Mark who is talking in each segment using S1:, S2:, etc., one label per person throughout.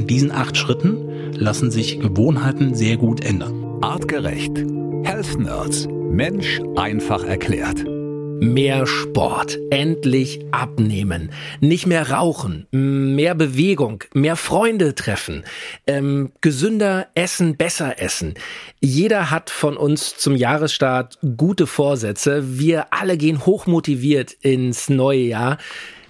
S1: in diesen acht Schritten lassen sich Gewohnheiten sehr gut ändern.
S2: Artgerecht. Health Nerds. Mensch einfach erklärt.
S3: Mehr Sport, endlich abnehmen, nicht mehr rauchen, mehr Bewegung, mehr Freunde treffen, ähm, gesünder essen, besser essen. Jeder hat von uns zum Jahresstart gute Vorsätze. Wir alle gehen hochmotiviert ins neue Jahr.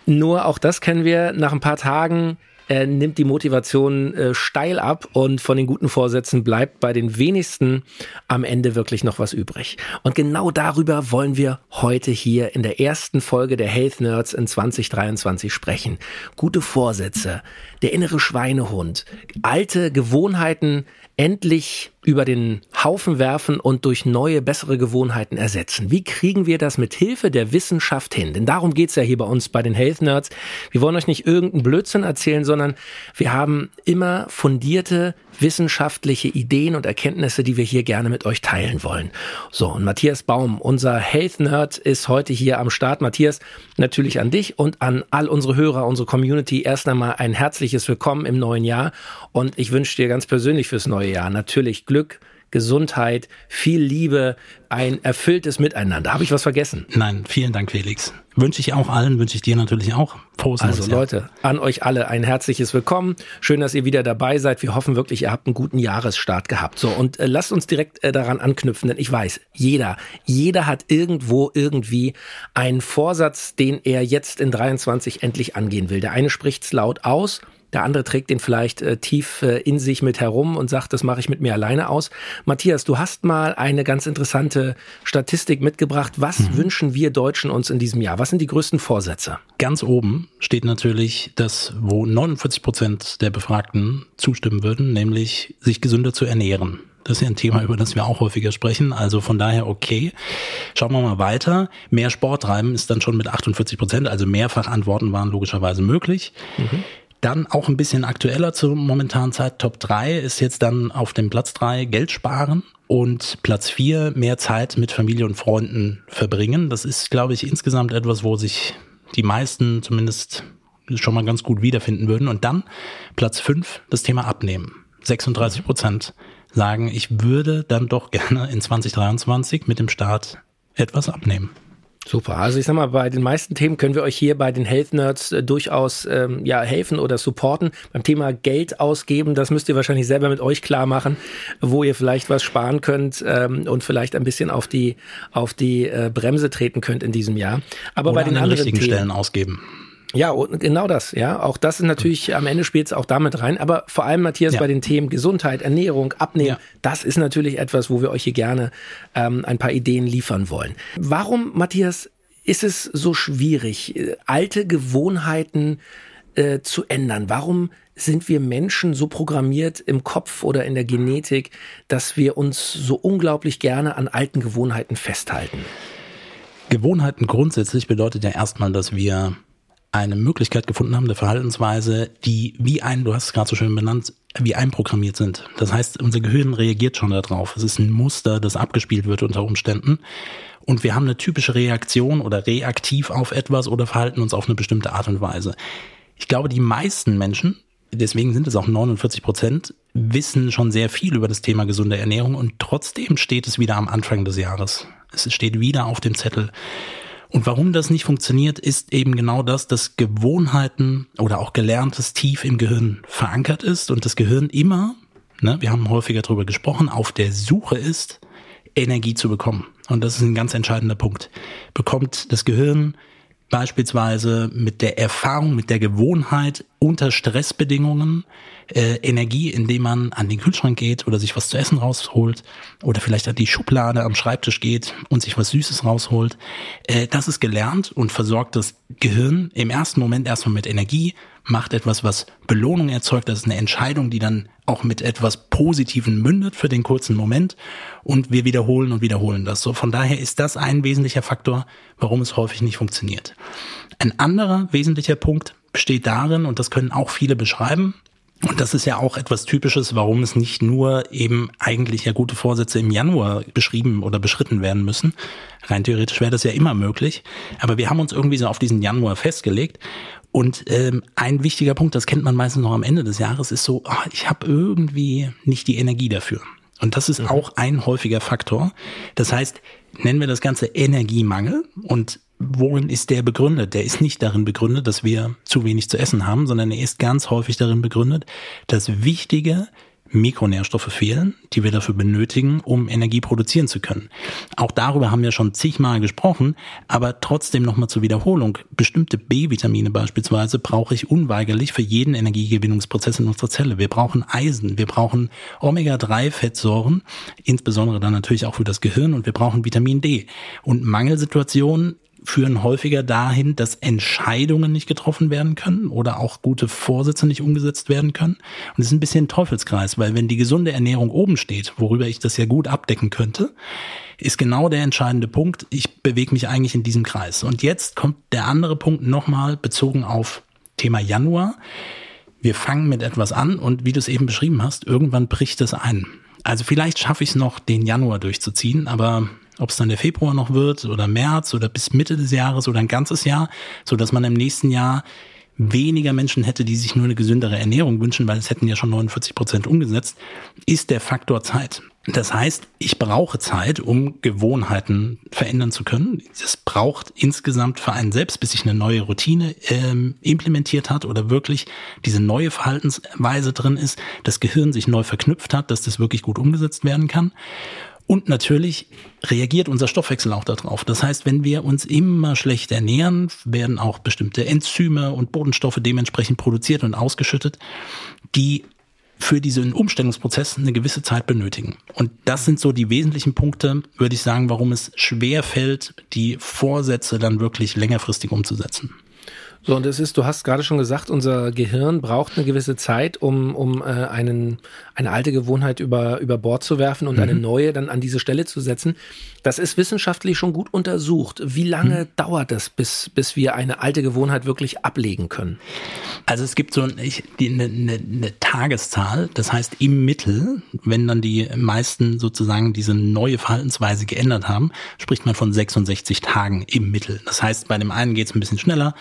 S3: Nur auch das kennen wir nach ein paar Tagen äh, nimmt die Motivation äh, steil ab und von den guten Vorsätzen bleibt bei den wenigsten am Ende wirklich noch was übrig. Und genau darüber wollen wir heute hier in der ersten Folge der Health Nerds in 2023 sprechen. Gute Vorsätze, der innere Schweinehund, alte Gewohnheiten endlich über den Haufen werfen und durch neue, bessere Gewohnheiten ersetzen. Wie kriegen wir das mit Hilfe der Wissenschaft hin? Denn darum geht's ja hier bei uns bei den Health Nerds. Wir wollen euch nicht irgendeinen Blödsinn erzählen, sondern wir haben immer fundierte wissenschaftliche Ideen und Erkenntnisse, die wir hier gerne mit euch teilen wollen. So, und Matthias Baum, unser Health Nerd, ist heute hier am Start. Matthias, natürlich an dich und an all unsere Hörer, unsere Community erst einmal ein herzliches Willkommen im neuen Jahr. Und ich wünsche dir ganz persönlich fürs neue Jahr natürlich Glück, Gesundheit, viel Liebe, ein erfülltes Miteinander. Habe ich was vergessen?
S1: Nein, vielen Dank, Felix. Wünsche ich auch allen, wünsche ich dir natürlich auch.
S3: Frohes also Leute, an euch alle ein herzliches Willkommen. Schön, dass ihr wieder dabei seid. Wir hoffen wirklich, ihr habt einen guten Jahresstart gehabt. So, und äh, lasst uns direkt äh, daran anknüpfen, denn ich weiß, jeder, jeder hat irgendwo irgendwie einen Vorsatz, den er jetzt in 23 endlich angehen will. Der eine spricht's laut aus, der andere trägt den vielleicht äh, tief äh, in sich mit herum und sagt, das mache ich mit mir alleine aus. Matthias, du hast mal eine ganz interessante Statistik mitgebracht. Was mhm. wünschen wir Deutschen uns in diesem Jahr? Was sind die größten Vorsätze?
S1: Ganz oben steht natürlich das, wo 49 Prozent der Befragten zustimmen würden, nämlich sich gesünder zu ernähren. Das ist ja ein Thema, über das wir auch häufiger sprechen. Also von daher okay. Schauen wir mal weiter. Mehr Sport treiben ist dann schon mit 48 Prozent. Also mehrfach Antworten waren logischerweise möglich. Mhm. Dann auch ein bisschen aktueller zur momentanen Zeit. Top 3 ist jetzt dann auf dem Platz 3 Geld sparen und Platz 4 mehr Zeit mit Familie und Freunden verbringen. Das ist, glaube ich, insgesamt etwas, wo sich die meisten zumindest schon mal ganz gut wiederfinden würden. Und dann Platz 5 das Thema Abnehmen. 36 Prozent sagen, ich würde dann doch gerne in 2023 mit dem Start etwas abnehmen.
S3: Super. Also ich sag mal, bei den meisten Themen können wir euch hier bei den Health Nerds äh, durchaus ähm, ja helfen oder supporten. Beim Thema Geld ausgeben, das müsst ihr wahrscheinlich selber mit euch klar machen, wo ihr vielleicht was sparen könnt ähm, und vielleicht ein bisschen auf die auf die äh, Bremse treten könnt in diesem Jahr.
S1: Aber oder bei den, an den anderen richtigen Themen, Stellen ausgeben.
S3: Ja, genau das, ja. Auch das ist natürlich, am Ende spielt es auch damit rein. Aber vor allem, Matthias, ja. bei den Themen Gesundheit, Ernährung, Abnehmen, ja. das ist natürlich etwas, wo wir euch hier gerne ähm, ein paar Ideen liefern wollen. Warum, Matthias, ist es so schwierig, äh, alte Gewohnheiten äh, zu ändern? Warum sind wir Menschen so programmiert im Kopf oder in der Genetik, dass wir uns so unglaublich gerne an alten Gewohnheiten festhalten?
S1: Gewohnheiten grundsätzlich bedeutet ja erstmal, dass wir eine Möglichkeit gefunden haben, eine Verhaltensweise, die wie ein, du hast es gerade so schön benannt, wie einprogrammiert sind. Das heißt, unser Gehirn reagiert schon darauf. Es ist ein Muster, das abgespielt wird unter Umständen. Und wir haben eine typische Reaktion oder reaktiv auf etwas oder verhalten uns auf eine bestimmte Art und Weise. Ich glaube, die meisten Menschen, deswegen sind es auch 49 Prozent, wissen schon sehr viel über das Thema gesunde Ernährung und trotzdem steht es wieder am Anfang des Jahres. Es steht wieder auf dem Zettel. Und warum das nicht funktioniert, ist eben genau das, dass Gewohnheiten oder auch Gelerntes tief im Gehirn verankert ist und das Gehirn immer, ne, wir haben häufiger darüber gesprochen, auf der Suche ist, Energie zu bekommen. Und das ist ein ganz entscheidender Punkt. Bekommt das Gehirn beispielsweise mit der Erfahrung, mit der Gewohnheit unter Stressbedingungen äh, Energie, indem man an den Kühlschrank geht oder sich was zu essen rausholt oder vielleicht an die Schublade am Schreibtisch geht und sich was Süßes rausholt. Äh, das ist gelernt und versorgt das Gehirn im ersten Moment erstmal mit Energie, macht etwas, was Belohnung erzeugt. Das ist eine Entscheidung, die dann auch mit etwas Positiven mündet für den kurzen Moment. Und wir wiederholen und wiederholen das. So, von daher ist das ein wesentlicher Faktor, warum es häufig nicht funktioniert. Ein anderer wesentlicher Punkt besteht darin, und das können auch viele beschreiben, Und das ist ja auch etwas Typisches, warum es nicht nur eben eigentlich ja gute Vorsätze im Januar beschrieben oder beschritten werden müssen. Rein theoretisch wäre das ja immer möglich. Aber wir haben uns irgendwie so auf diesen Januar festgelegt. Und ähm, ein wichtiger Punkt, das kennt man meistens noch am Ende des Jahres, ist so, oh, ich habe irgendwie nicht die Energie dafür. Und das ist mhm. auch ein häufiger Faktor. Das heißt, nennen wir das Ganze Energiemangel und worin ist der begründet? Der ist nicht darin begründet, dass wir zu wenig zu essen haben, sondern er ist ganz häufig darin begründet, dass wichtige Mikronährstoffe fehlen, die wir dafür benötigen, um Energie produzieren zu können. Auch darüber haben wir schon zigmal gesprochen, aber trotzdem nochmal zur Wiederholung. Bestimmte B-Vitamine beispielsweise brauche ich unweigerlich für jeden Energiegewinnungsprozess in unserer Zelle. Wir brauchen Eisen, wir brauchen Omega-3-Fettsäuren, insbesondere dann natürlich auch für das Gehirn und wir brauchen Vitamin D. Und Mangelsituationen führen häufiger dahin, dass Entscheidungen nicht getroffen werden können oder auch gute Vorsätze nicht umgesetzt werden können. Und es ist ein bisschen ein Teufelskreis, weil wenn die gesunde Ernährung oben steht, worüber ich das ja gut abdecken könnte, ist genau der entscheidende Punkt. Ich bewege mich eigentlich in diesem Kreis. Und jetzt kommt der andere Punkt nochmal bezogen auf Thema Januar. Wir fangen mit etwas an und wie du es eben beschrieben hast, irgendwann bricht es ein. Also vielleicht schaffe ich es noch, den Januar durchzuziehen, aber ob es dann der Februar noch wird oder März oder bis Mitte des Jahres oder ein ganzes Jahr, so dass man im nächsten Jahr weniger Menschen hätte, die sich nur eine gesündere Ernährung wünschen, weil es hätten ja schon 49 Prozent umgesetzt, ist der Faktor Zeit. Das heißt, ich brauche Zeit, um Gewohnheiten verändern zu können. Es braucht insgesamt für einen selbst, bis sich eine neue Routine ähm, implementiert hat oder wirklich diese neue Verhaltensweise drin ist, das Gehirn sich neu verknüpft hat, dass das wirklich gut umgesetzt werden kann. Und natürlich reagiert unser Stoffwechsel auch darauf. Das heißt, wenn wir uns immer schlecht ernähren, werden auch bestimmte Enzyme und Bodenstoffe dementsprechend produziert und ausgeschüttet, die für diesen Umstellungsprozess eine gewisse Zeit benötigen. Und das sind so die wesentlichen Punkte, würde ich sagen, warum es schwer fällt, die Vorsätze dann wirklich längerfristig umzusetzen.
S3: So, und es ist, du hast gerade schon gesagt, unser Gehirn braucht eine gewisse Zeit, um, um äh, einen, eine alte Gewohnheit über, über Bord zu werfen und mhm. eine neue dann an diese Stelle zu setzen. Das ist wissenschaftlich schon gut untersucht. Wie lange mhm. dauert es, bis, bis wir eine alte Gewohnheit wirklich ablegen können?
S1: Also es gibt so eine, eine, eine Tageszahl, das heißt im Mittel, wenn dann die meisten sozusagen diese neue Verhaltensweise geändert haben, spricht man von 66 Tagen im Mittel. Das heißt, bei dem einen geht es ein bisschen schneller,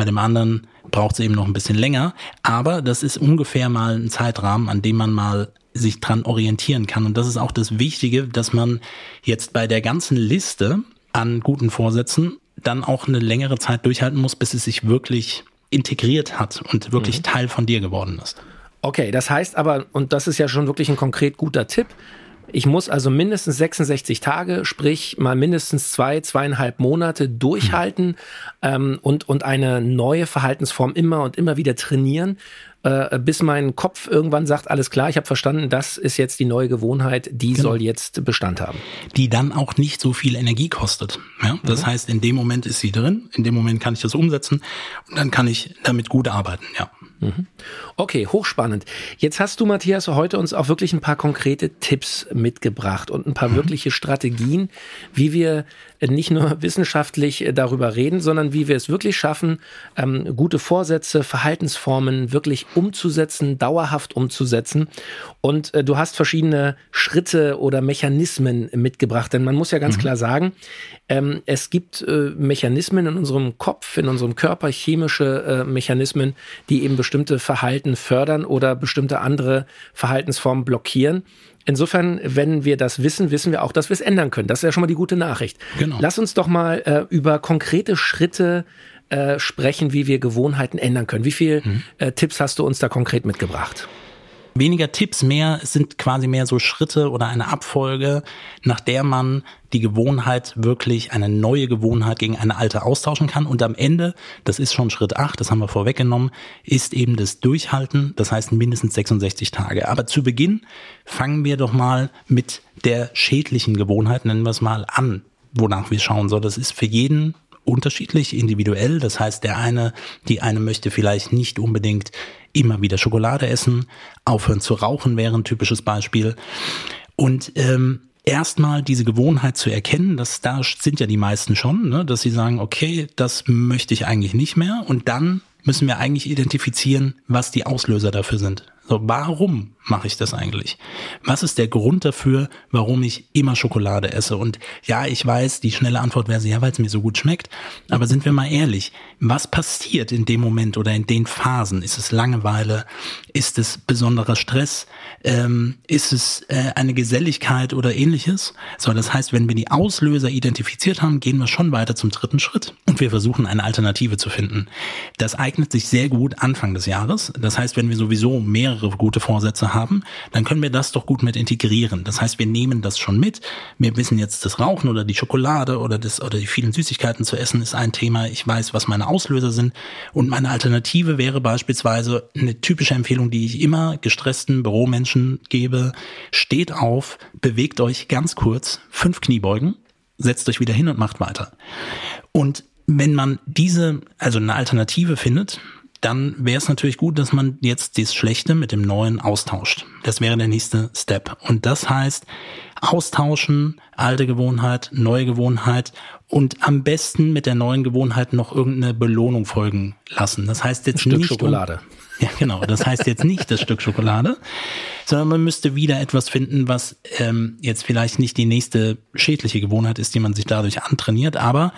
S1: bei dem anderen braucht es eben noch ein bisschen länger. Aber das ist ungefähr mal ein Zeitrahmen, an dem man mal sich dran orientieren kann. Und das ist auch das Wichtige, dass man jetzt bei der ganzen Liste an guten Vorsätzen dann auch eine längere Zeit durchhalten muss, bis es sich wirklich integriert hat und wirklich mhm. Teil von dir geworden ist.
S3: Okay, das heißt aber, und das ist ja schon wirklich ein konkret guter Tipp, ich muss also mindestens 66 Tage, sprich mal mindestens zwei, zweieinhalb Monate durchhalten ähm, und, und eine neue Verhaltensform immer und immer wieder trainieren, äh, bis mein Kopf irgendwann sagt, alles klar, ich habe verstanden, das ist jetzt die neue Gewohnheit, die genau. soll jetzt Bestand haben.
S1: Die dann auch nicht so viel Energie kostet. Ja? Das mhm. heißt, in dem Moment ist sie drin, in dem Moment kann ich das umsetzen und dann kann ich damit gut arbeiten, ja.
S3: Mhm. Okay, hochspannend. Jetzt hast du, Matthias, heute uns auch wirklich ein paar konkrete Tipps mitgebracht und ein paar mhm. wirkliche Strategien, wie wir nicht nur wissenschaftlich darüber reden, sondern wie wir es wirklich schaffen, ähm, gute Vorsätze, Verhaltensformen wirklich umzusetzen, dauerhaft umzusetzen. Und äh, du hast verschiedene Schritte oder Mechanismen mitgebracht, denn man muss ja ganz mhm. klar sagen, ähm, es gibt äh, Mechanismen in unserem Kopf, in unserem Körper, chemische äh, Mechanismen, die eben bestimmte Verhalten fördern oder bestimmte andere Verhaltensformen blockieren. Insofern, wenn wir das wissen, wissen wir auch, dass wir es ändern können. Das ist ja schon mal die gute Nachricht. Genau. Lass uns doch mal äh, über konkrete Schritte äh, sprechen, wie wir Gewohnheiten ändern können. Wie viele mhm. äh, Tipps hast du uns da konkret mitgebracht?
S1: Weniger Tipps, mehr sind quasi mehr so Schritte oder eine Abfolge, nach der man die Gewohnheit wirklich eine neue Gewohnheit gegen eine alte austauschen kann. Und am Ende, das ist schon Schritt 8, das haben wir vorweggenommen, ist eben das Durchhalten, das heißt mindestens 66 Tage. Aber zu Beginn fangen wir doch mal mit der schädlichen Gewohnheit, nennen wir es mal, an, wonach wir schauen. So, das ist für jeden unterschiedlich, individuell. Das heißt, der eine, die eine möchte vielleicht nicht unbedingt immer wieder Schokolade essen, aufhören zu rauchen wäre ein typisches Beispiel. Und ähm, erstmal diese Gewohnheit zu erkennen, dass da sind ja die meisten schon, ne, dass sie sagen, okay, das möchte ich eigentlich nicht mehr. Und dann müssen wir eigentlich identifizieren, was die Auslöser dafür sind. So, warum mache ich das eigentlich? Was ist der Grund dafür, warum ich immer Schokolade esse? Und ja, ich weiß, die schnelle Antwort wäre ja, weil es mir so gut schmeckt. Aber sind wir mal ehrlich, was passiert in dem Moment oder in den Phasen? Ist es Langeweile? Ist es besonderer Stress? Ähm, ist es äh, eine Geselligkeit oder ähnliches? So, das heißt, wenn wir die Auslöser identifiziert haben, gehen wir schon weiter zum dritten Schritt und wir versuchen eine Alternative zu finden. Das eignet sich sehr gut Anfang des Jahres. Das heißt, wenn wir sowieso mehrere gute Vorsätze haben, dann können wir das doch gut mit integrieren. Das heißt, wir nehmen das schon mit. Wir wissen jetzt, das Rauchen oder die Schokolade oder das oder die vielen Süßigkeiten zu essen ist ein Thema. Ich weiß, was meine Auslöser sind und meine Alternative wäre beispielsweise eine typische Empfehlung, die ich immer gestressten Büromenschen gebe. Steht auf, bewegt euch ganz kurz, fünf Kniebeugen, setzt euch wieder hin und macht weiter. Und wenn man diese, also eine Alternative findet, dann wäre es natürlich gut, dass man jetzt das Schlechte mit dem Neuen austauscht. Das wäre der nächste Step. Und das heißt, austauschen, alte Gewohnheit, neue Gewohnheit und am besten mit der neuen Gewohnheit noch irgendeine Belohnung folgen lassen. Das heißt jetzt
S3: Ein Stück
S1: nicht
S3: Schokolade.
S1: Um, ja, genau. Das heißt jetzt nicht das Stück Schokolade, sondern man müsste wieder etwas finden, was ähm, jetzt vielleicht nicht die nächste schädliche Gewohnheit ist, die man sich dadurch antrainiert, aber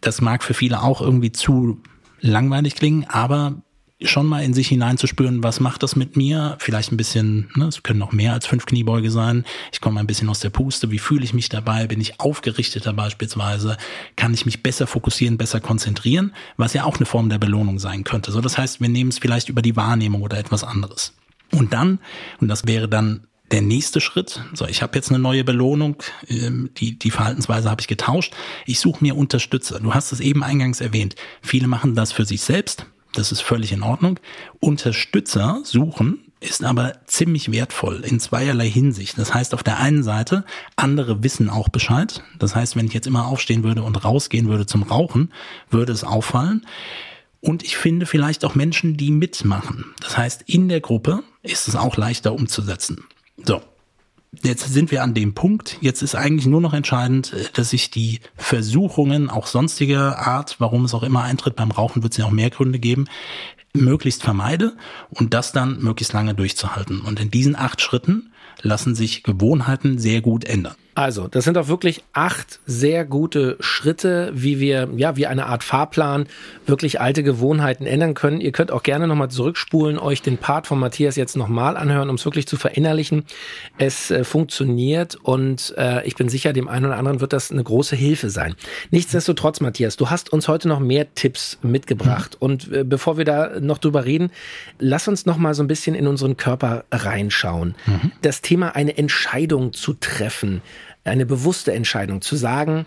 S1: das mag für viele auch irgendwie zu langweilig klingen, aber schon mal in sich hineinzuspüren, was macht das mit mir? Vielleicht ein bisschen, ne, es können noch mehr als fünf Kniebeuge sein. Ich komme ein bisschen aus der Puste. Wie fühle ich mich dabei? Bin ich aufgerichteter beispielsweise? Kann ich mich besser fokussieren, besser konzentrieren? Was ja auch eine Form der Belohnung sein könnte. So, das heißt, wir nehmen es vielleicht über die Wahrnehmung oder etwas anderes. Und dann, und das wäre dann der nächste Schritt, so ich habe jetzt eine neue Belohnung, ähm, die, die Verhaltensweise habe ich getauscht, ich suche mir Unterstützer. Du hast es eben eingangs erwähnt. Viele machen das für sich selbst, das ist völlig in Ordnung. Unterstützer suchen ist aber ziemlich wertvoll in zweierlei Hinsicht. Das heißt, auf der einen Seite, andere wissen auch Bescheid. Das heißt, wenn ich jetzt immer aufstehen würde und rausgehen würde zum Rauchen, würde es auffallen. Und ich finde vielleicht auch Menschen, die mitmachen. Das heißt, in der Gruppe ist es auch leichter umzusetzen. So. Jetzt sind wir an dem Punkt. Jetzt ist eigentlich nur noch entscheidend, äh, dass ich die Versuchungen, auch sonstiger Art, warum es auch immer eintritt, beim Rauchen wird es ja auch mehr Gründe geben, möglichst vermeide und das dann möglichst lange durchzuhalten. Und in diesen acht Schritten lassen sich Gewohnheiten sehr gut ändern.
S3: Also, das sind auch wirklich acht sehr gute Schritte, wie wir, ja, wie eine Art Fahrplan wirklich alte Gewohnheiten ändern können. Ihr könnt auch gerne nochmal zurückspulen, euch den Part von Matthias jetzt nochmal anhören, um es wirklich zu verinnerlichen. Es äh, funktioniert und äh, ich bin sicher, dem einen oder anderen wird das eine große Hilfe sein. Nichtsdestotrotz, Matthias, du hast uns heute noch mehr Tipps mitgebracht. Mhm. Und äh, bevor wir da noch drüber reden, lass uns nochmal so ein bisschen in unseren Körper reinschauen. Mhm. Das Thema, eine Entscheidung zu treffen eine bewusste Entscheidung zu sagen,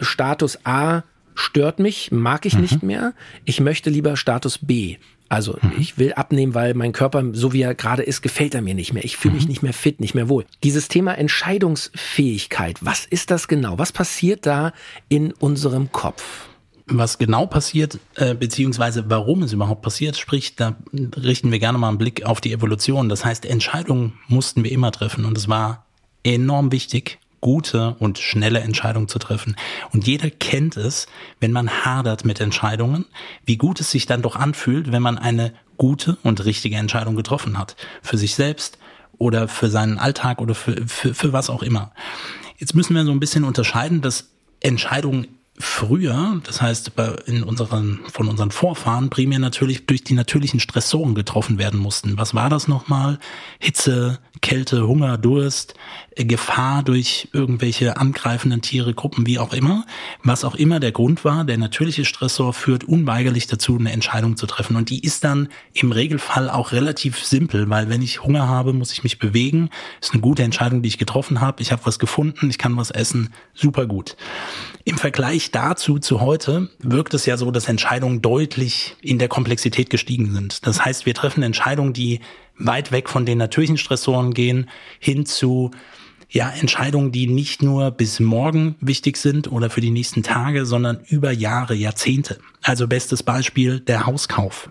S3: Status A stört mich, mag ich mhm. nicht mehr, ich möchte lieber Status B. Also mhm. ich will abnehmen, weil mein Körper, so wie er gerade ist, gefällt er mir nicht mehr. Ich fühle mich mhm. nicht mehr fit, nicht mehr wohl. Dieses Thema Entscheidungsfähigkeit, was ist das genau? Was passiert da in unserem Kopf?
S1: was genau passiert, äh, beziehungsweise warum es überhaupt passiert, sprich, da richten wir gerne mal einen Blick auf die Evolution. Das heißt, Entscheidungen mussten wir immer treffen und es war enorm wichtig, gute und schnelle Entscheidungen zu treffen. Und jeder kennt es, wenn man hadert mit Entscheidungen, wie gut es sich dann doch anfühlt, wenn man eine gute und richtige Entscheidung getroffen hat. Für sich selbst oder für seinen Alltag oder für, für, für was auch immer. Jetzt müssen wir so ein bisschen unterscheiden, dass Entscheidungen früher, das heißt in unseren, von unseren Vorfahren primär natürlich durch die natürlichen Stressoren getroffen werden mussten. Was war das nochmal? Hitze, Kälte, Hunger, Durst, äh, Gefahr durch irgendwelche angreifenden Tiere, Gruppen, wie auch immer. Was auch immer der Grund war, der natürliche Stressor führt unweigerlich dazu, eine Entscheidung zu treffen. Und die ist dann im Regelfall auch relativ simpel, weil wenn ich Hunger habe, muss ich mich bewegen. Ist eine gute Entscheidung, die ich getroffen habe. Ich habe was gefunden, ich kann was essen. Super gut. Im Vergleich dazu zu heute wirkt es ja so, dass Entscheidungen deutlich in der Komplexität gestiegen sind. Das heißt, wir treffen Entscheidungen, die weit weg von den natürlichen Stressoren gehen, hin zu ja, Entscheidungen, die nicht nur bis morgen wichtig sind oder für die nächsten Tage, sondern über Jahre, Jahrzehnte. Also bestes Beispiel der Hauskauf.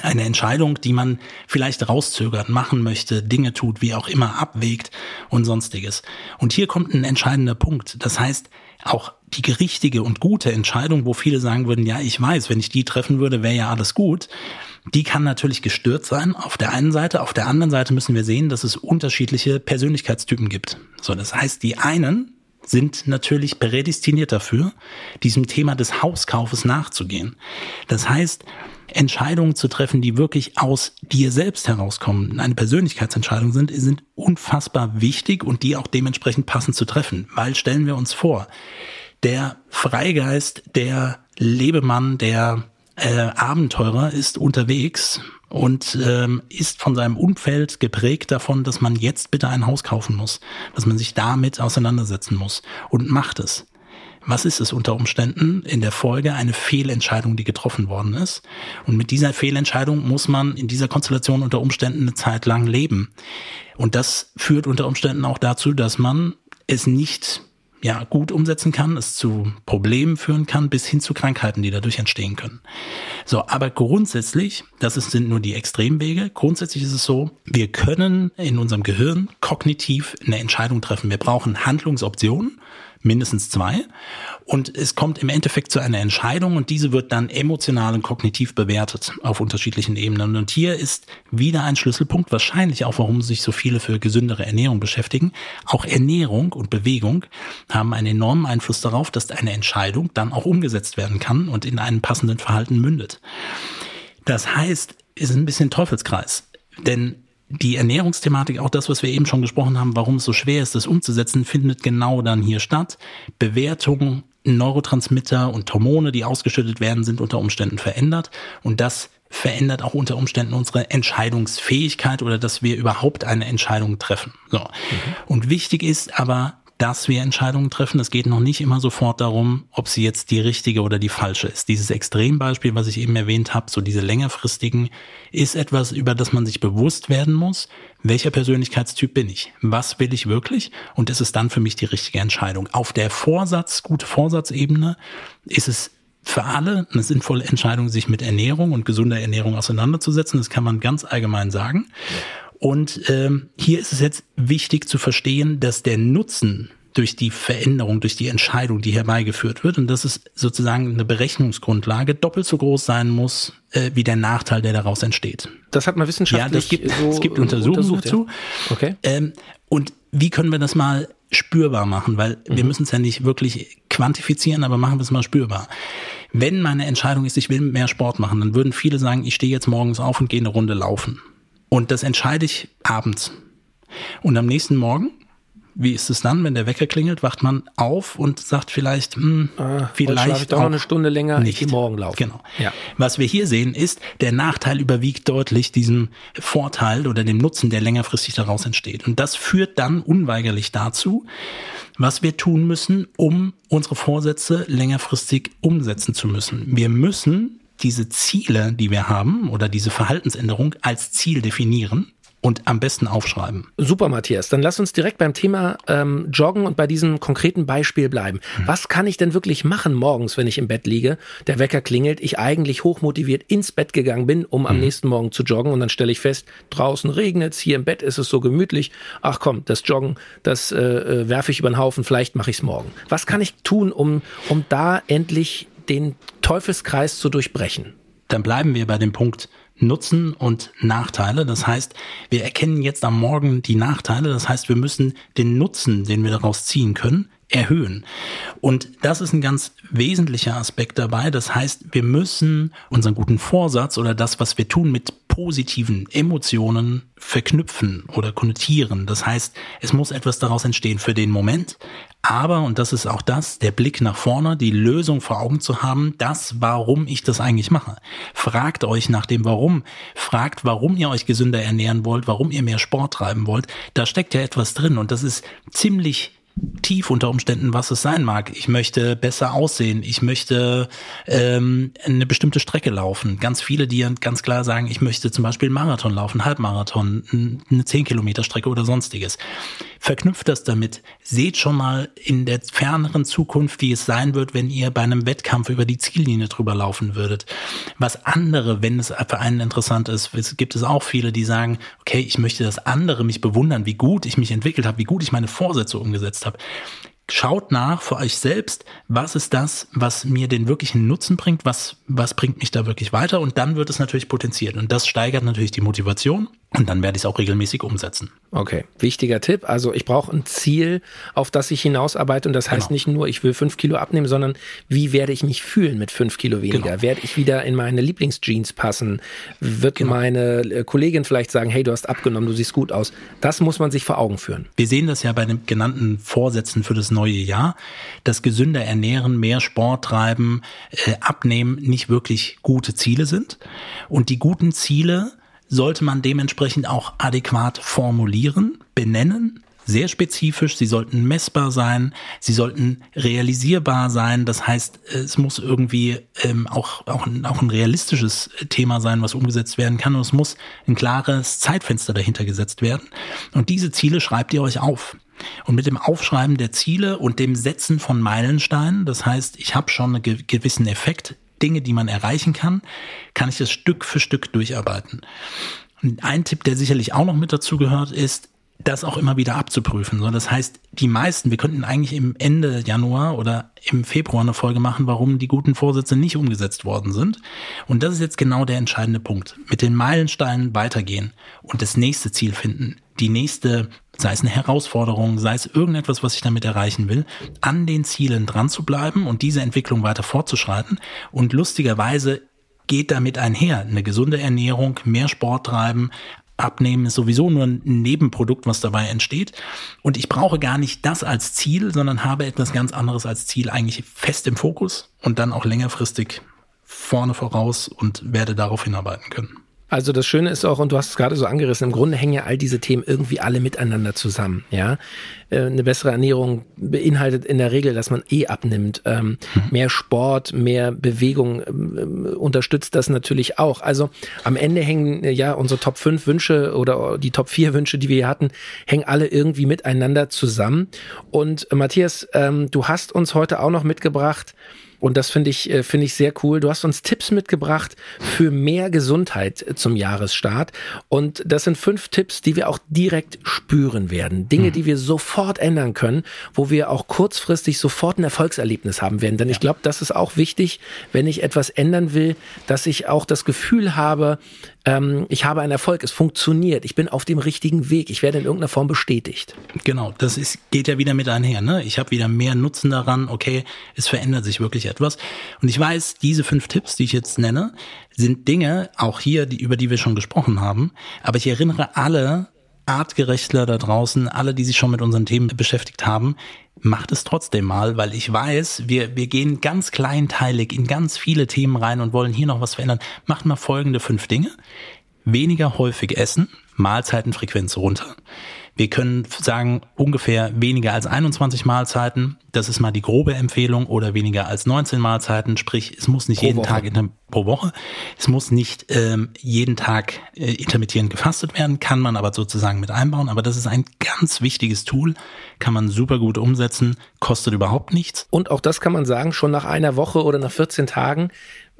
S1: Eine Entscheidung, die man vielleicht rauszögert, machen möchte, Dinge tut, wie auch immer, abwägt und sonstiges. Und hier kommt ein entscheidender Punkt. Das heißt, auch die richtige und gute Entscheidung, wo viele sagen würden, ja, ich weiß, wenn ich die treffen würde, wäre ja alles gut. Die kann natürlich gestört sein auf der einen Seite. Auf der anderen Seite müssen wir sehen, dass es unterschiedliche Persönlichkeitstypen gibt. So, das heißt, die einen sind natürlich prädestiniert dafür, diesem Thema des Hauskaufes nachzugehen. Das heißt, Entscheidungen zu treffen, die wirklich aus dir selbst herauskommen, eine Persönlichkeitsentscheidung sind, sind unfassbar wichtig und die auch dementsprechend passend zu treffen. Weil stellen wir uns vor, der Freigeist, der Lebemann, der äh, Abenteurer ist unterwegs und ähm, ist von seinem Umfeld geprägt davon, dass man jetzt bitte ein Haus kaufen muss, dass man sich damit auseinandersetzen muss und macht es. Was ist es unter Umständen in der Folge eine Fehlentscheidung, die getroffen worden ist? Und mit dieser Fehlentscheidung muss man in dieser Konstellation unter Umständen eine Zeit lang leben. Und das führt unter Umständen auch dazu, dass man es nicht ja, gut umsetzen kann, es zu Problemen führen kann, bis hin zu Krankheiten, die dadurch entstehen können. So, aber grundsätzlich, das sind nur die Extremwege, grundsätzlich ist es so, wir können in unserem Gehirn kognitiv eine Entscheidung treffen. Wir brauchen Handlungsoptionen, mindestens zwei. Und es kommt im Endeffekt zu einer Entscheidung und diese wird dann emotional und kognitiv bewertet auf unterschiedlichen Ebenen. Und hier ist wieder ein Schlüsselpunkt, wahrscheinlich auch, warum sich so viele für gesündere Ernährung beschäftigen. Auch Ernährung und Bewegung haben einen enormen Einfluss darauf, dass eine Entscheidung dann auch umgesetzt werden kann und in einen passenden Verhalten mündet. Das heißt, es ist ein bisschen Teufelskreis. Denn die Ernährungsthematik, auch das, was wir eben schon gesprochen haben, warum es so schwer ist, das umzusetzen, findet genau dann hier statt. Bewertungen, Neurotransmitter und Hormone, die ausgeschüttet werden, sind unter Umständen verändert und das verändert auch unter Umständen unsere Entscheidungsfähigkeit oder dass wir überhaupt eine Entscheidung treffen. So. Mhm. Und wichtig ist aber, dass wir Entscheidungen treffen. Es geht noch nicht immer sofort darum, ob sie jetzt die richtige oder die falsche ist. Dieses Extrembeispiel, was ich eben erwähnt habe, so diese längerfristigen, ist etwas, über das man sich bewusst werden muss. Welcher Persönlichkeitstyp bin ich? Was will ich wirklich? Und ist es dann für mich die richtige Entscheidung? Auf der Vorsatz, gute Vorsatzebene ist es für alle eine sinnvolle Entscheidung, sich mit Ernährung und gesunder Ernährung auseinanderzusetzen. Das kann man ganz allgemein sagen. Und ähm, hier ist es jetzt wichtig zu verstehen, dass der Nutzen durch die Veränderung, durch die Entscheidung, die herbeigeführt wird, und dass es sozusagen eine Berechnungsgrundlage doppelt so groß sein muss, äh, wie der Nachteil, der daraus entsteht.
S3: Das hat man wissenschaftlich
S1: Ja, das gibt, so es gibt Untersuchungen dazu.
S3: Ja. Okay.
S1: Ähm, und wie können wir das mal spürbar machen? Weil mhm. wir müssen es ja nicht wirklich quantifizieren, aber machen wir es mal spürbar. Wenn meine Entscheidung ist, ich will mehr Sport machen, dann würden viele sagen, ich stehe jetzt morgens auf und gehe eine Runde laufen. Und das entscheide ich abends. Und am nächsten Morgen, wie ist es dann, wenn der Wecker klingelt, wacht man auf und sagt vielleicht, hm, ah, vielleicht
S3: ich auch eine Stunde länger
S1: nicht
S3: morgen laufen.
S1: Genau. Ja. Was wir hier sehen, ist, der Nachteil überwiegt deutlich diesem Vorteil oder dem Nutzen, der längerfristig daraus entsteht. Und das führt dann unweigerlich dazu, was wir tun müssen, um unsere Vorsätze längerfristig umsetzen zu müssen. Wir müssen diese Ziele, die wir haben oder diese Verhaltensänderung als Ziel definieren und am besten aufschreiben.
S3: Super, Matthias. Dann lass uns direkt beim Thema ähm, Joggen und bei diesem konkreten Beispiel bleiben. Hm. Was kann ich denn wirklich machen morgens, wenn ich im Bett liege, der Wecker klingelt, ich eigentlich hochmotiviert ins Bett gegangen bin, um am hm. nächsten Morgen zu joggen und dann stelle ich fest, draußen regnet's, hier im Bett ist es so gemütlich. Ach komm, das Joggen, das äh, äh werfe ich über den Haufen, vielleicht mache ich es morgen. Was kann ich tun, um, um da endlich den Teufelskreis zu durchbrechen.
S1: Dann bleiben wir bei dem Punkt Nutzen und Nachteile. Das heißt, wir erkennen jetzt am Morgen die Nachteile. Das heißt, wir müssen den Nutzen, den wir daraus ziehen können, erhöhen. Und das ist ein ganz wesentlicher Aspekt dabei. Das heißt, wir müssen unseren guten Vorsatz oder das, was wir tun, mit positiven Emotionen verknüpfen oder konnotieren. Das heißt, es muss etwas daraus entstehen für den Moment. Aber, und das ist auch das, der Blick nach vorne, die Lösung vor Augen zu haben, das, warum ich das eigentlich mache. Fragt euch nach dem Warum. Fragt, warum ihr euch gesünder ernähren wollt, warum ihr mehr Sport treiben wollt. Da steckt ja etwas drin und das ist ziemlich tief unter Umständen, was es sein mag. Ich möchte besser aussehen, ich möchte ähm, eine bestimmte Strecke laufen. Ganz viele, die ganz klar sagen, ich möchte zum Beispiel Marathon laufen, Halbmarathon, eine 10 Kilometer Strecke oder sonstiges. Verknüpft das damit. Seht schon mal in der ferneren Zukunft, wie es sein wird, wenn ihr bei einem Wettkampf über die Ziellinie drüber laufen würdet. Was andere, wenn es für einen interessant ist, gibt es auch viele, die sagen, okay, ich möchte, dass andere mich bewundern, wie gut ich mich entwickelt habe, wie gut ich meine Vorsätze umgesetzt habe schaut nach für euch selbst, was ist das, was mir den wirklichen Nutzen bringt, was, was bringt mich da wirklich weiter? Und dann wird es natürlich potenziert. Und das steigert natürlich die Motivation und dann werde ich es auch regelmäßig umsetzen.
S3: Okay, wichtiger Tipp. Also ich brauche ein Ziel, auf das ich hinausarbeite und das heißt genau. nicht nur, ich will fünf Kilo abnehmen, sondern wie werde ich mich fühlen mit fünf Kilo weniger? Genau. Werde ich wieder in meine Lieblingsjeans passen? Wird genau. meine äh, Kollegin vielleicht sagen, hey, du hast abgenommen, du siehst gut aus? Das muss man sich vor Augen führen.
S1: Wir sehen das ja bei den genannten Vorsätzen für das neue Jahr, dass gesünder ernähren, mehr Sport treiben, äh, abnehmen nicht wirklich gute Ziele sind. Und die guten Ziele sollte man dementsprechend auch adäquat formulieren, benennen, sehr spezifisch, sie sollten messbar sein, sie sollten realisierbar sein. Das heißt, es muss irgendwie ähm, auch, auch, ein, auch ein realistisches Thema sein, was umgesetzt werden kann. Und es muss ein klares Zeitfenster dahinter gesetzt werden. Und diese Ziele schreibt ihr euch auf. Und mit dem Aufschreiben der Ziele und dem Setzen von Meilensteinen, das heißt, ich habe schon einen gewissen Effekt Dinge, die man erreichen kann, kann ich das Stück für Stück durcharbeiten. Ein Tipp, der sicherlich auch noch mit dazu gehört, ist, das auch immer wieder abzuprüfen. Das heißt, die meisten, wir könnten eigentlich im Ende Januar oder im Februar eine Folge machen, warum die guten Vorsätze nicht umgesetzt worden sind. Und das ist jetzt genau der entscheidende Punkt. Mit den Meilensteinen weitergehen und das nächste Ziel finden. Die nächste, sei es eine Herausforderung, sei es irgendetwas, was ich damit erreichen will, an den Zielen dran zu bleiben und diese Entwicklung weiter fortzuschreiten. Und lustigerweise geht damit einher. Eine gesunde Ernährung, mehr Sport treiben, Abnehmen ist sowieso nur ein Nebenprodukt, was dabei entsteht. Und ich brauche gar nicht das als Ziel, sondern habe etwas ganz anderes als Ziel eigentlich fest im Fokus und dann auch längerfristig vorne voraus und werde darauf hinarbeiten können.
S3: Also das Schöne ist auch, und du hast es gerade so angerissen, im Grunde hängen ja all diese Themen irgendwie alle miteinander zusammen. Ja, äh, Eine bessere Ernährung beinhaltet in der Regel, dass man eh abnimmt. Ähm, mhm. Mehr Sport, mehr Bewegung ähm, unterstützt das natürlich auch. Also am Ende hängen ja unsere Top 5 Wünsche oder die Top 4 Wünsche, die wir hier hatten, hängen alle irgendwie miteinander zusammen. Und äh, Matthias, ähm, du hast uns heute auch noch mitgebracht, und das finde ich, äh, finde ich sehr cool. Du hast uns Tipps mitgebracht für mehr Gesundheit zum Jahresstart. Und das sind fünf Tipps, die wir auch direkt spüren werden. Dinge, mhm. die wir sofort ändern können, wo wir auch kurzfristig sofort ein Erfolgserlebnis haben werden. Denn ich glaube, das ist auch wichtig, wenn ich etwas ändern will, dass ich auch das Gefühl habe, ähm, ich habe einen Erfolg, es funktioniert, ich bin auf dem richtigen Weg, ich werde in irgendeiner Form bestätigt.
S1: Genau, das ist, geht ja wieder mit einher. Ne? Ich habe wieder mehr Nutzen daran, okay, es verändert sich wirklich etwas. Und ich weiß, diese fünf Tipps, die ich jetzt nenne, sind Dinge, auch hier, die, über die wir schon gesprochen haben, aber ich erinnere alle Artgerechtler da draußen, alle, die sich schon mit unseren Themen beschäftigt haben, macht es trotzdem mal, weil ich weiß, wir, wir gehen ganz kleinteilig in ganz viele Themen rein und wollen hier noch was verändern. Macht mal folgende fünf Dinge. Weniger häufig essen, Mahlzeitenfrequenz runter. Wir können sagen, ungefähr weniger als 21 Mahlzeiten. Das ist mal die grobe Empfehlung oder weniger als 19 Mahlzeiten. Sprich, es muss nicht pro jeden Woche. Tag inter, pro Woche. Es muss nicht ähm, jeden Tag äh, intermittierend gefastet werden, kann man aber sozusagen mit einbauen. Aber das ist ein ganz wichtiges Tool, kann man super gut umsetzen, kostet überhaupt nichts.
S3: Und auch das kann man sagen, schon nach einer Woche oder nach 14 Tagen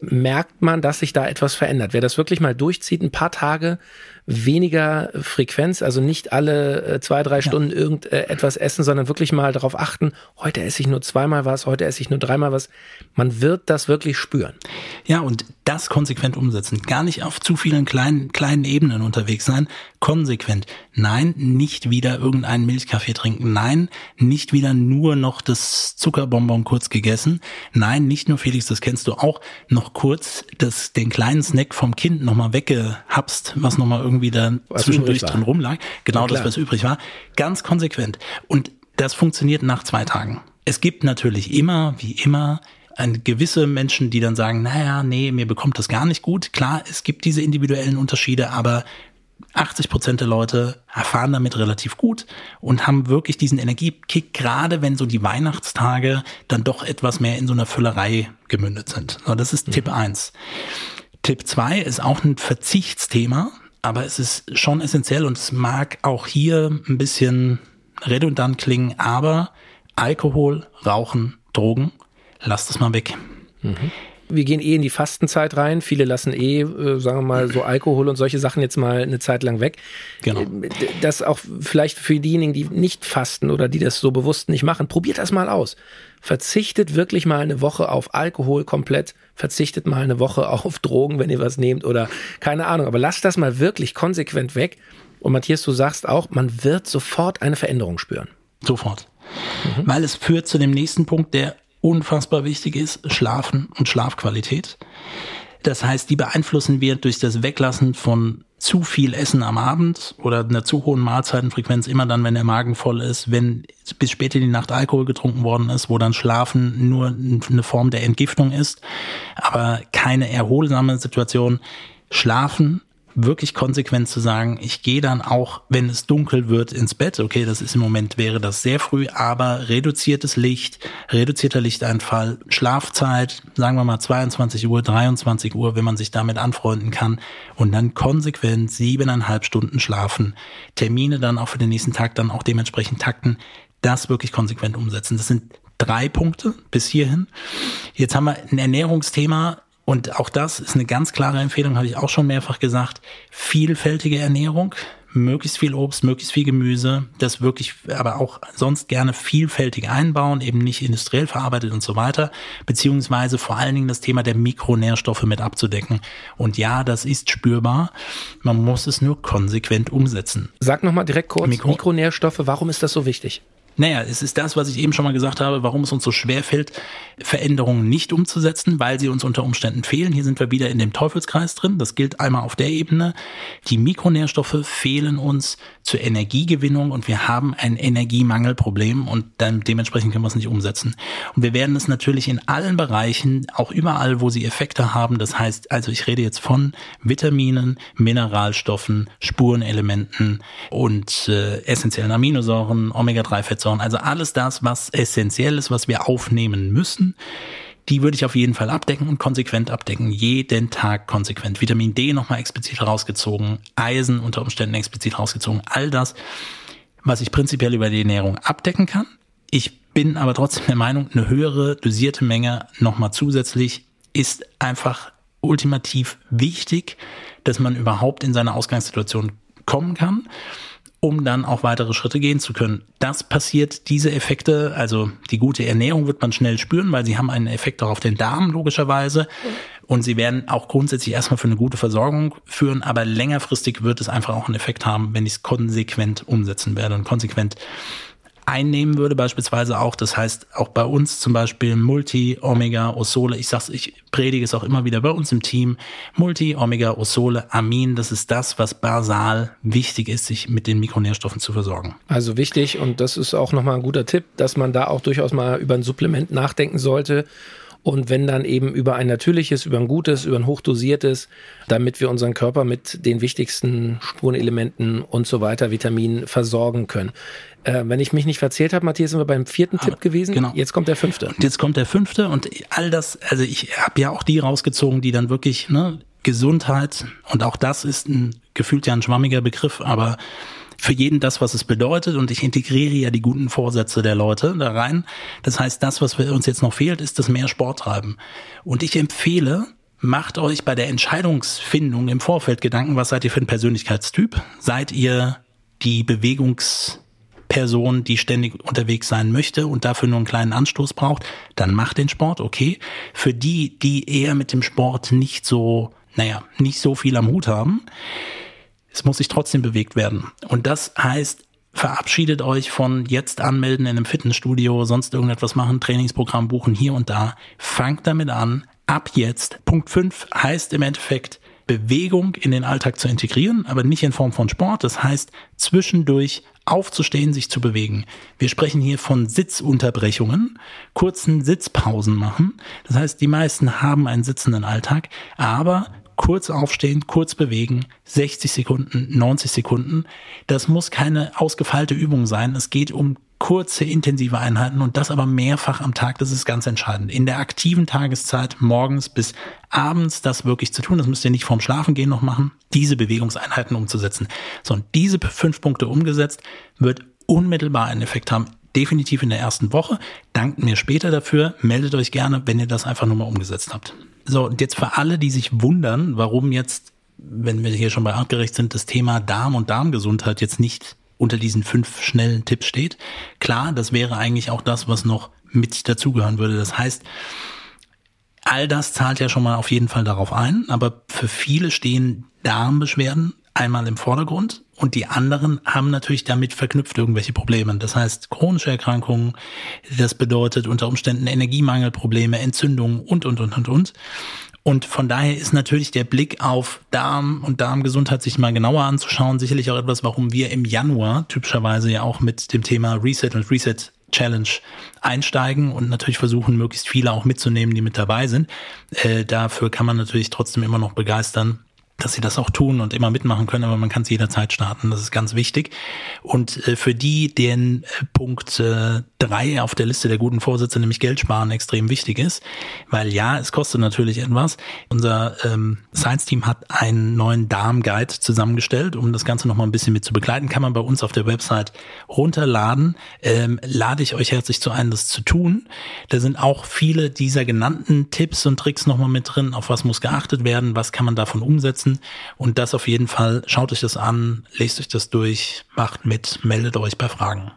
S3: merkt man, dass sich da etwas verändert. Wer das wirklich mal durchzieht, ein paar Tage weniger Frequenz, also nicht alle äh, zwei, drei Stunden ja. irgendetwas essen, sondern wirklich mal darauf achten, heute esse ich nur zweimal was, heute esse ich nur dreimal was. Man wird das wirklich spüren.
S1: Ja, und das konsequent umsetzen. Gar nicht auf zu vielen kleinen, kleinen Ebenen unterwegs sein. Konsequent. Nein, nicht wieder irgendeinen Milchkaffee trinken. Nein, nicht wieder nur noch das Zuckerbonbon kurz gegessen. Nein, nicht nur Felix, das kennst du auch, noch kurz das, den kleinen Snack vom Kind nochmal weggehapst, was nochmal irgendwie da was zwischendurch drin rumlag. Genau das, was übrig war. Ganz konsequent. Und das funktioniert nach zwei Tagen. Es gibt natürlich immer, wie immer, eine gewisse Menschen, die dann sagen, naja, nee, mir bekommt das gar nicht gut. Klar, es gibt diese individuellen Unterschiede, aber 80 Prozent der Leute erfahren damit relativ gut und haben wirklich diesen Energiekick, gerade wenn so die Weihnachtstage dann doch etwas mehr in so einer Füllerei gemündet sind. So, das ist mhm. Tipp eins. Tipp zwei ist auch ein Verzichtsthema aber es ist schon essentiell und es mag auch hier ein bisschen redundant klingen, aber Alkohol, Rauchen, Drogen, lasst es mal weg. Mhm.
S3: Wir gehen eh in die Fastenzeit rein. Viele lassen eh, äh, sagen wir mal, so Alkohol und solche Sachen jetzt mal eine Zeit lang weg.
S1: Genau.
S3: Äh, Das auch vielleicht für diejenigen, die nicht fasten oder die das so bewusst nicht machen, probiert das mal aus. Verzichtet wirklich mal eine Woche auf Alkohol komplett, verzichtet mal eine Woche auf Drogen, wenn ihr was nehmt oder keine Ahnung. Aber lasst das mal wirklich konsequent weg. Und Matthias, du sagst auch, man wird sofort eine Veränderung spüren.
S1: Sofort. Weil es führt zu dem nächsten Punkt, der unfassbar wichtig ist, Schlafen und Schlafqualität. Das heißt, die beeinflussen wir durch das Weglassen von zu viel Essen am Abend oder einer zu hohen Mahlzeitenfrequenz immer dann, wenn der Magen voll ist, wenn bis spät in die Nacht Alkohol getrunken worden ist, wo dann Schlafen nur eine Form der Entgiftung ist, aber keine erholsame Situation. Schlafen wirklich konsequent zu sagen, ich gehe dann auch, wenn es dunkel wird, ins Bett. Okay, das ist im Moment, wäre das sehr früh, aber reduziertes Licht, reduzierter Lichteinfall, Schlafzeit, sagen wir mal 22 Uhr, 23 Uhr, wenn man sich damit anfreunden kann und dann konsequent siebeneinhalb Stunden schlafen, Termine dann auch für den nächsten Tag dann auch dementsprechend takten, das wirklich konsequent umsetzen. Das sind drei Punkte bis hierhin. Jetzt haben wir ein Ernährungsthema, und auch das ist eine ganz klare Empfehlung, habe ich auch schon mehrfach gesagt. Vielfältige Ernährung, möglichst viel Obst, möglichst viel Gemüse, das wirklich aber auch sonst gerne vielfältig einbauen, eben nicht industriell verarbeitet und so weiter, beziehungsweise vor allen Dingen das Thema der Mikronährstoffe mit abzudecken. Und ja, das ist spürbar. Man muss es nur konsequent umsetzen.
S3: Sag nochmal direkt kurz,
S1: Mikro-
S3: Mikronährstoffe, warum ist das so wichtig?
S1: Naja, es ist das, was ich eben schon mal gesagt habe, warum es uns so schwer fällt, Veränderungen nicht umzusetzen, weil sie uns unter Umständen fehlen. Hier sind wir wieder in dem Teufelskreis drin. Das gilt einmal auf der Ebene. Die Mikronährstoffe fehlen uns zur Energiegewinnung und wir haben ein Energiemangelproblem und dann dementsprechend können wir es nicht umsetzen. Und wir werden es natürlich in allen Bereichen, auch überall, wo sie Effekte haben. Das heißt, also ich rede jetzt von Vitaminen, Mineralstoffen, Spurenelementen und äh, essentiellen Aminosäuren, Omega-3-Fettsäuren, also alles das, was essentiell ist, was wir aufnehmen müssen. Die würde ich auf jeden Fall abdecken und konsequent abdecken. Jeden Tag konsequent. Vitamin D nochmal explizit rausgezogen. Eisen unter Umständen explizit rausgezogen. All das, was ich prinzipiell über die Ernährung abdecken kann. Ich bin aber trotzdem der Meinung, eine höhere dosierte Menge nochmal zusätzlich ist einfach ultimativ wichtig, dass man überhaupt in seine Ausgangssituation kommen kann um dann auch weitere Schritte gehen zu können. Das passiert, diese Effekte, also die gute Ernährung wird man schnell spüren, weil sie haben einen Effekt auch auf den Darm logischerweise. Und sie werden auch grundsätzlich erstmal für eine gute Versorgung führen, aber längerfristig wird es einfach auch einen Effekt haben, wenn ich es konsequent umsetzen werde und konsequent einnehmen würde, beispielsweise auch. Das heißt, auch bei uns zum Beispiel Multi, Omega, Osole. Ich sag's, ich predige es auch immer wieder bei uns im Team. Multi, Omega, Osole, Amin. Das ist das, was basal wichtig ist, sich mit den Mikronährstoffen zu versorgen.
S3: Also wichtig, und das ist auch nochmal ein guter Tipp, dass man da auch durchaus mal über ein Supplement nachdenken sollte. Und wenn dann eben über ein natürliches, über ein gutes, über ein hochdosiertes, damit wir unseren Körper mit den wichtigsten Spurenelementen und so weiter, Vitaminen versorgen können. Äh, wenn ich mich nicht verzählt habe, Matthias, sind wir beim vierten Tipp gewesen.
S1: genau.
S3: Jetzt kommt der fünfte.
S1: Und jetzt kommt der fünfte und all das, also ich habe ja auch die rausgezogen, die dann wirklich, ne, Gesundheit und auch das ist ein gefühlt ja ein schwammiger Begriff, aber für jeden das, was es bedeutet und ich integriere ja die guten Vorsätze der Leute da rein. Das heißt, das, was uns jetzt noch fehlt, ist das mehr Sport treiben. Und ich empfehle, macht euch bei der Entscheidungsfindung im Vorfeld Gedanken, was seid ihr für ein Persönlichkeitstyp? Seid ihr die Bewegungsperson, die ständig unterwegs sein möchte und dafür nur einen kleinen Anstoß braucht? Dann macht den Sport, okay. Für die, die eher mit dem Sport nicht so, naja, nicht so viel am Hut haben, es muss sich trotzdem bewegt werden. Und das heißt, verabschiedet euch von jetzt anmelden in einem Fitnessstudio, sonst irgendetwas machen, Trainingsprogramm buchen hier und da. Fangt damit an. Ab jetzt. Punkt 5 heißt im Endeffekt, Bewegung in den Alltag zu integrieren, aber nicht in Form von Sport. Das heißt, zwischendurch aufzustehen, sich zu bewegen. Wir sprechen hier von Sitzunterbrechungen, kurzen Sitzpausen machen. Das heißt, die meisten haben einen sitzenden Alltag, aber kurz aufstehen, kurz bewegen, 60 Sekunden, 90 Sekunden. Das muss keine ausgefeilte Übung sein. Es geht um kurze, intensive Einheiten und das aber mehrfach am Tag. Das ist ganz entscheidend. In der aktiven Tageszeit, morgens bis abends, das wirklich zu tun. Das müsst ihr nicht vorm Schlafengehen noch machen, diese Bewegungseinheiten umzusetzen. So, und diese fünf Punkte umgesetzt, wird unmittelbar einen Effekt haben. Definitiv in der ersten Woche. Dankt mir später dafür. Meldet euch gerne, wenn ihr das einfach nur mal umgesetzt habt. So, und jetzt für alle, die sich wundern, warum jetzt, wenn wir hier schon bei artgerecht sind, das Thema Darm und Darmgesundheit jetzt nicht unter diesen fünf schnellen Tipps steht. Klar, das wäre eigentlich auch das, was noch mit dazugehören würde. Das heißt, all das zahlt ja schon mal auf jeden Fall darauf ein, aber für viele stehen Darmbeschwerden einmal im Vordergrund und die anderen haben natürlich damit verknüpft irgendwelche Probleme. Das heißt chronische Erkrankungen, das bedeutet unter Umständen Energiemangelprobleme, Entzündungen und, und, und, und, und. Und von daher ist natürlich der Blick auf Darm und Darmgesundheit sich mal genauer anzuschauen sicherlich auch etwas, warum wir im Januar typischerweise ja auch mit dem Thema Reset und Reset Challenge einsteigen und natürlich versuchen, möglichst viele auch mitzunehmen, die mit dabei sind. Äh, dafür kann man natürlich trotzdem immer noch begeistern, dass sie das auch tun und immer mitmachen können, aber man kann es jederzeit starten. Das ist ganz wichtig. Und äh, für die, den äh, Punkt äh, drei auf der Liste der guten Vorsätze, nämlich Geld sparen, extrem wichtig ist, weil ja, es kostet natürlich etwas. Unser ähm, Science-Team hat einen neuen Darm-Guide zusammengestellt, um das Ganze nochmal ein bisschen mit zu begleiten. Kann man bei uns auf der Website runterladen. Ähm, lade ich euch herzlich zu ein, das zu tun. Da sind auch viele dieser genannten Tipps und Tricks nochmal mit drin. Auf was muss geachtet werden? Was kann man davon umsetzen? Nutzen. Und das auf jeden Fall, schaut euch das an, lest euch das durch, macht mit, meldet euch bei Fragen.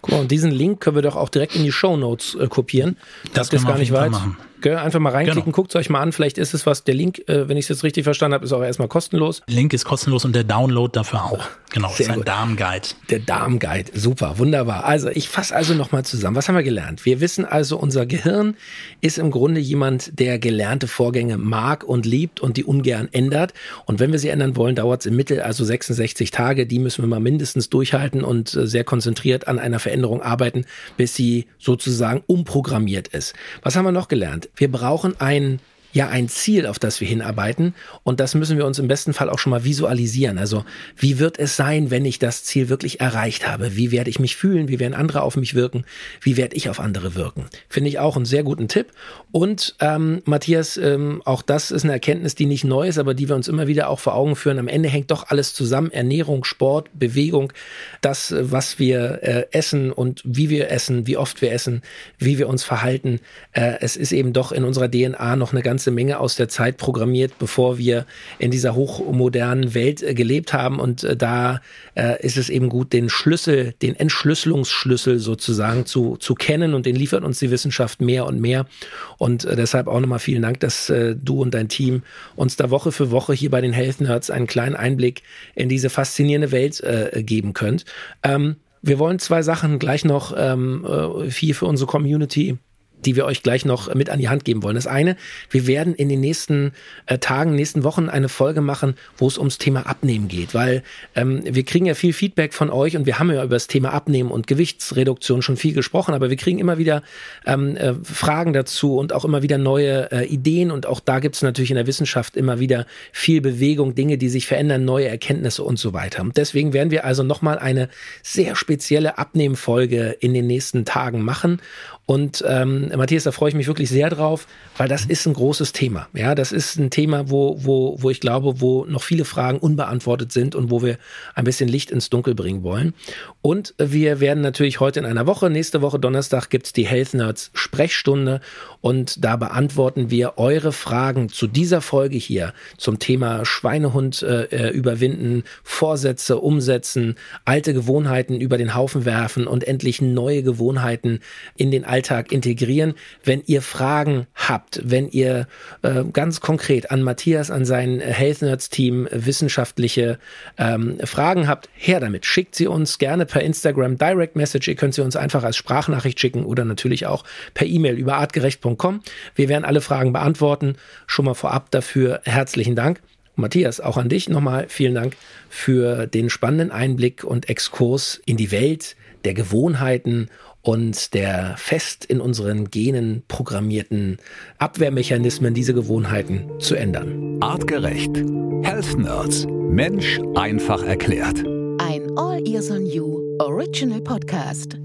S3: Guck mal, und diesen Link können wir doch auch direkt in die Show Notes äh, kopieren. Das, das ist gar nicht weit. Machen. Gell? Einfach mal reinklicken, genau. guckt es euch mal an, vielleicht ist es was. Der Link, äh, wenn ich es jetzt richtig verstanden habe, ist auch erstmal kostenlos.
S1: Link ist kostenlos und der Download dafür auch. Genau, Sehr ist ein Darmguide.
S3: Der Darmguide, super, wunderbar. Also ich fasse also nochmal zusammen. Was haben wir gelernt? Wir wissen also, unser Gehirn ist im Grunde jemand, der gelernte Vorgänge mag und liebt und die ungern ändert. Und wenn wir sie ändern wollen, dauert es im Mittel also 66 Tage. Die müssen wir mal mindestens durchhalten und äh, sehr konzentriert an einer Veränderung arbeiten, bis sie sozusagen umprogrammiert ist. Was haben wir noch gelernt? Wir brauchen ein ja ein Ziel, auf das wir hinarbeiten. Und das müssen wir uns im besten Fall auch schon mal visualisieren. Also wie wird es sein, wenn ich das Ziel wirklich erreicht habe? Wie werde ich mich fühlen? Wie werden andere auf mich wirken? Wie werde ich auf andere wirken? Finde ich auch einen sehr guten Tipp. Und ähm, Matthias, ähm, auch das ist eine Erkenntnis, die nicht neu ist, aber die wir uns immer wieder auch vor Augen führen. Am Ende hängt doch alles zusammen. Ernährung, Sport, Bewegung, das, was wir äh, essen und wie wir essen, wie oft wir essen, wie wir uns verhalten. Äh, es ist eben doch in unserer DNA noch eine ganze ganze Menge aus der Zeit programmiert, bevor wir in dieser hochmodernen Welt äh, gelebt haben. Und äh, da äh, ist es eben gut, den Schlüssel, den Entschlüsselungsschlüssel sozusagen zu, zu kennen. Und den liefert uns die Wissenschaft mehr und mehr. Und deshalb auch nochmal vielen Dank, dass du und dein Team uns da Woche für Woche hier bei den Health Nerds einen kleinen Einblick in diese faszinierende Welt geben könnt. Ähm, wir wollen zwei Sachen gleich noch ähm, hier für unsere Community die wir euch gleich noch mit an die Hand geben wollen. Das eine, wir werden in den nächsten äh, Tagen, nächsten Wochen eine Folge machen, wo es ums Thema Abnehmen geht, weil ähm, wir kriegen ja viel Feedback von euch und wir haben ja über das Thema Abnehmen und Gewichtsreduktion schon viel gesprochen, aber wir kriegen immer wieder ähm, äh, Fragen dazu und auch immer wieder neue äh, Ideen und auch da gibt es natürlich in der Wissenschaft immer wieder viel Bewegung, Dinge, die sich verändern, neue Erkenntnisse und so weiter. Und deswegen werden wir also nochmal eine sehr spezielle Abnehmfolge in den nächsten Tagen machen und ähm, Matthias, da freue ich mich wirklich sehr drauf, weil das ist ein großes Thema. Ja, das ist ein Thema, wo, wo, wo ich glaube, wo noch viele Fragen unbeantwortet sind und wo wir ein bisschen Licht ins Dunkel bringen wollen. Und wir werden natürlich heute in einer Woche, nächste Woche Donnerstag gibt's die Health Nerds Sprechstunde und da beantworten wir eure Fragen zu dieser Folge hier zum Thema Schweinehund äh, äh überwinden, Vorsätze umsetzen, alte Gewohnheiten über den Haufen werfen und endlich neue Gewohnheiten in den Alltag integrieren. Wenn ihr Fragen habt, wenn ihr äh, ganz konkret an Matthias, an sein Health Nerds Team wissenschaftliche ähm, Fragen habt, her damit. Schickt sie uns gerne per Instagram Direct Message. Ihr könnt sie uns einfach als Sprachnachricht schicken oder natürlich auch per E-Mail über artgerecht.com. Wir werden alle Fragen beantworten. Schon mal vorab dafür herzlichen Dank. Matthias, auch an dich nochmal vielen Dank für den spannenden Einblick und Exkurs in die Welt der Gewohnheiten und der fest in unseren Genen programmierten Abwehrmechanismen, diese Gewohnheiten zu ändern.
S2: Artgerecht. Health Nerds. Mensch einfach erklärt.
S4: Ein All Ears on You Original Podcast.